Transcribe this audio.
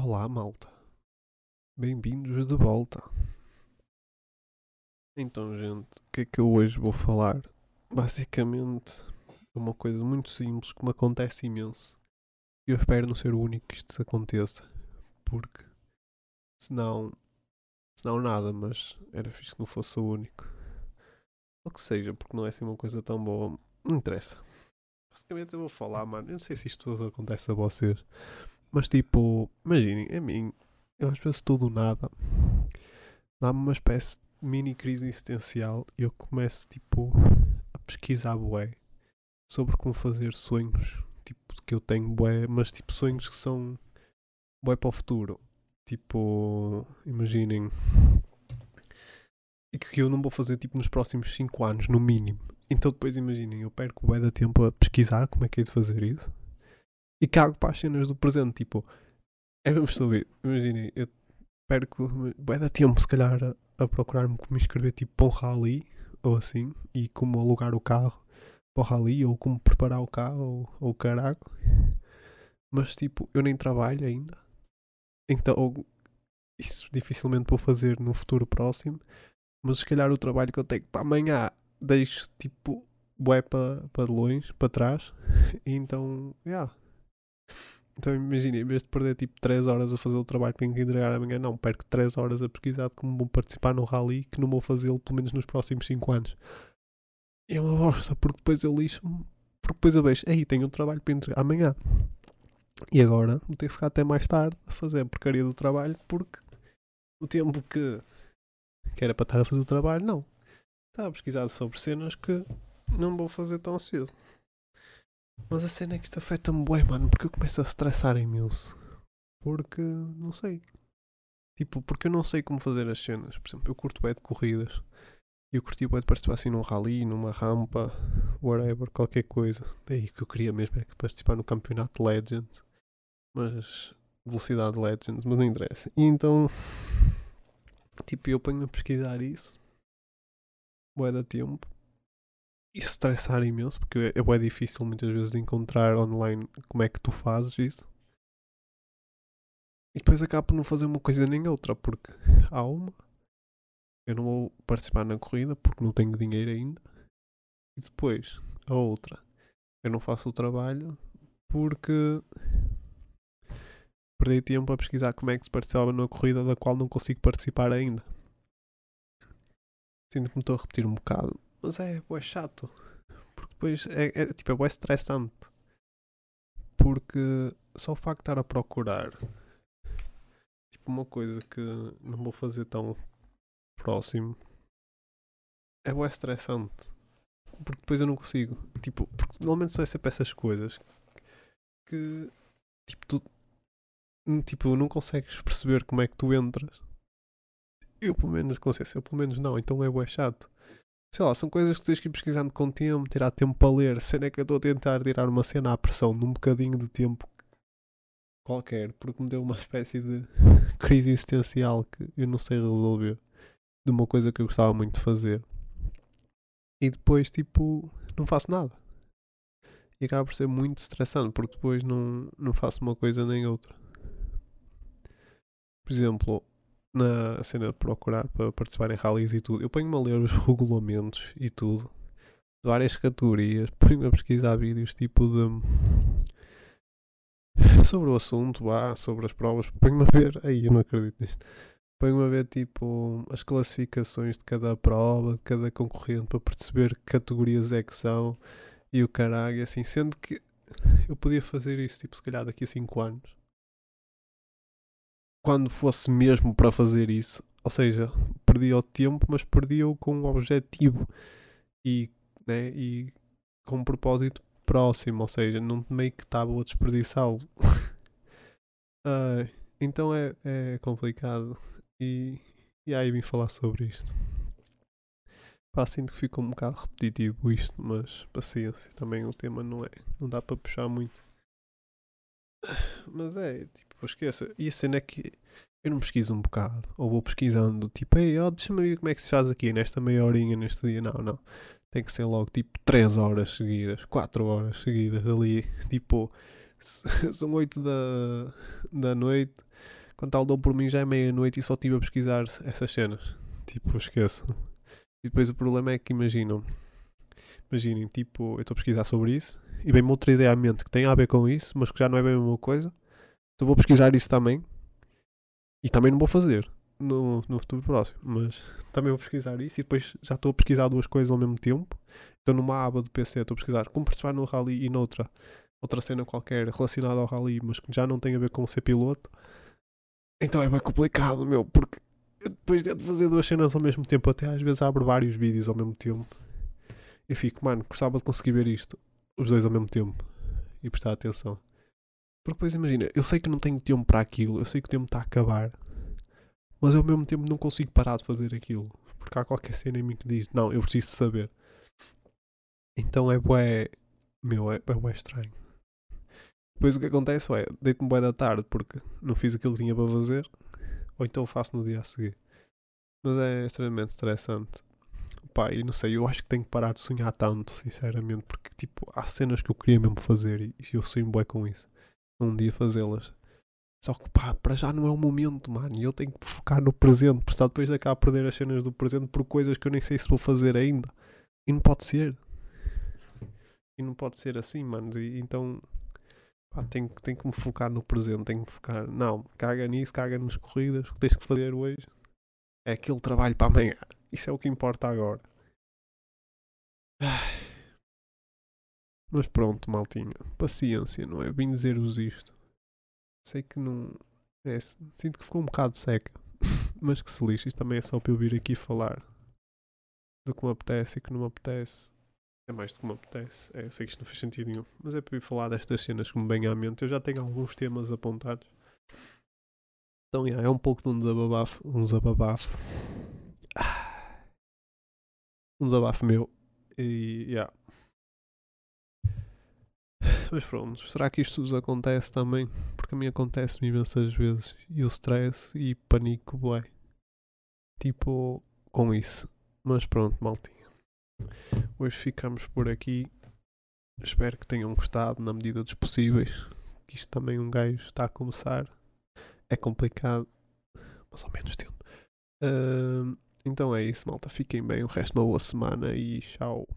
Olá, malta. Bem-vindos de volta. Então, gente, o que é que eu hoje vou falar? Basicamente, é uma coisa muito simples que me acontece imenso. E eu espero não ser o único que isto aconteça. Porque, senão, senão nada, mas era fixe que não fosse o único. Ou que seja, porque não é assim uma coisa tão boa. Não interessa. Basicamente eu vou falar, mano. Eu não sei se isto acontece a vocês. Mas tipo, imaginem, a mim, eu às vezes estou do nada, dá-me uma espécie de mini crise existencial e eu começo tipo a pesquisar bué sobre como fazer sonhos, tipo, que eu tenho bué, mas tipo sonhos que são bué para o futuro. Tipo, imaginem, e que eu não vou fazer tipo nos próximos 5 anos, no mínimo. Então depois imaginem, eu perco bué da tempo a pesquisar como é que é de fazer isso e cago para as cenas do presente. Tipo, é mesmo saber. Imaginem, eu perco vai dar tempo, se calhar, a, a procurar-me como inscrever tipo para o rally ou assim, e como alugar o carro para o rally, ou como preparar o carro, ou, ou caraco. Mas tipo, eu nem trabalho ainda. Então, isso dificilmente vou fazer no futuro próximo. Mas se calhar o trabalho que eu tenho para amanhã deixo tipo bué para, para longe, para trás. E então, yeah, então imagina, em vez de perder tipo 3 horas a fazer o trabalho que tenho que entregar amanhã, não, perco 3 horas a pesquisar como vou participar no rally que não vou fazê-lo pelo menos nos próximos 5 anos. É uma bosta, porque depois eu lixo-me, porque depois eu vejo, aí tenho um trabalho para entregar amanhã. E agora vou ter que ficar até mais tarde a fazer a porcaria do trabalho porque o tempo que, que era para estar a fazer o trabalho, não. Estava a pesquisar sobre cenas que não vou fazer tão cedo. Mas a cena é que isto afeta-me bem, mano, porque eu começo a estressar imenso. Porque, não sei. Tipo, porque eu não sei como fazer as cenas. Por exemplo, eu curto bem de corridas. Eu curti bem de participar assim num rally, numa rampa, whatever, qualquer coisa. Daí que eu queria mesmo é participar no campeonato Legends. Mas, velocidade Legends, mas não interessa. E então, tipo, eu ponho a pesquisar isso. Boa da tempo estressar imenso, porque é, é difícil muitas vezes encontrar online como é que tu fazes isso. E depois acabo por não fazer uma coisa nem outra, porque há uma, eu não vou participar na corrida porque não tenho dinheiro ainda. E depois, a outra, eu não faço o trabalho porque perdi tempo a pesquisar como é que se participava numa corrida da qual não consigo participar ainda. Sinto que me estou a repetir um bocado, mas é, é chato. Porque depois é, é tipo, é bué estressante. Porque só o facto de estar a procurar tipo uma coisa que não vou fazer tão próximo é bué estressante. Porque depois eu não consigo. Tipo, porque normalmente são sempre essas coisas que tipo tu tipo, não consegues perceber como é que tu entras. Eu pelo menos consigo, eu pelo menos não, então é bué chato sei lá, são coisas que tens que ir pesquisando com tempo, tirar tempo para ler. Cena é que eu estou a tentar tirar uma cena à pressão num bocadinho de tempo qualquer, porque me deu uma espécie de crise existencial que eu não sei resolver de uma coisa que eu gostava muito de fazer. E depois, tipo, não faço nada. E acaba por ser muito estressante, porque depois não, não faço uma coisa nem outra. Por exemplo, na cena de procurar para participar em rallies e tudo, eu ponho-me a ler os regulamentos e tudo, de várias categorias, ponho-me a pesquisar vídeos tipo de sobre o assunto, vá, sobre as provas, ponho-me a ver, aí eu não acredito nisto. Ponho-me a ver tipo as classificações de cada prova, de cada concorrente para perceber que categorias é que são e o caralho, assim, sendo que eu podia fazer isso tipo se calhar daqui a 5 anos quando fosse mesmo para fazer isso, ou seja, perdia o tempo, mas perdia-o com um objetivo e, né, e com um propósito próximo, ou seja, não meio que estava a desperdiçá-lo. uh, então é, é complicado e, e aí vim falar sobre isto. Pá, sinto que ficou um bocado repetitivo isto, mas paciência, também o tema não é, não dá para puxar muito. Mas é, tipo, esqueça. E a cena é que eu não pesquiso um bocado. Ou vou pesquisando, tipo, ei, oh, deixa-me ver como é que se faz aqui nesta meia horinha, neste dia. Não, não. Tem que ser logo, tipo, 3 horas seguidas, 4 horas seguidas ali. Tipo, são 8 da, da noite. Quando tal dou por mim já é meia-noite e só estive a pesquisar essas cenas. Tipo, esqueço. E depois o problema é que imaginam. Imaginem, tipo, eu estou a pesquisar sobre isso e vem-me outra ideia à mente que tem a ver com isso, mas que já não é bem a mesma coisa. Então vou pesquisar isso também. E também não vou fazer no, no futuro próximo. Mas também vou pesquisar isso e depois já estou a pesquisar duas coisas ao mesmo tempo. Estou numa aba do PC, estou a pesquisar como participar no rally e noutra outra cena qualquer relacionada ao rally, mas que já não tem a ver com ser piloto. Então é bem complicado, meu, porque depois de fazer duas cenas ao mesmo tempo, até às vezes abro vários vídeos ao mesmo tempo e fico, mano, gostava de conseguir ver isto, os dois ao mesmo tempo e prestar atenção. Porque depois imagina, eu sei que não tenho tempo para aquilo, eu sei que o tempo está a acabar, mas ao mesmo tempo não consigo parar de fazer aquilo. Porque há qualquer cena em mim que diz, não, eu preciso saber. Então é bué, meu, é, é bué estranho. Depois o que acontece é, deito-me bué da tarde porque não fiz aquilo que tinha para fazer, ou então faço no dia a seguir. Mas é extremamente estressante. Pá, e não sei, eu acho que tenho que parar de sonhar tanto, sinceramente, porque tipo, há cenas que eu queria mesmo fazer e, e eu sonho bué com isso. Um dia fazê-las. Só que pá, para já não é o momento, mano. E eu tenho que focar no presente, porque depois de acabar a perder as cenas do presente por coisas que eu nem sei se vou fazer ainda. E não pode ser. E não pode ser assim, mano. E, então pá, tenho, tenho que me focar no presente. Tenho que focar. Não, caga nisso, caga nas corridas. O que tens que fazer hoje é aquele trabalho para amanhã. Isso é o que importa agora. Mas pronto, maltinho. Paciência, não é? Vim dizer-vos isto. Sei que não. É, sinto que ficou um bocado seca. Mas que se lixe. Isto também é só para eu vir aqui falar do que me apetece e que não me apetece. É mais do que me apetece. É, sei que isto não faz sentido nenhum. Mas é para eu falar destas cenas que me vêm à mente. Eu já tenho alguns temas apontados. Então, yeah, é um pouco de um desabafo. Um desabafo. Um desabafo meu. E, yeah. Mas pronto, será que isto vos acontece também? Porque a mim acontece-me imensas vezes. E o stress e pânico, bué. Tipo, com isso. Mas pronto, maltinho. Hoje ficamos por aqui. Espero que tenham gostado na medida dos possíveis. Que isto também um gajo está a começar. É complicado. Mas ao menos tento. Uh, então é isso, malta. Fiquem bem o resto de uma boa semana e tchau.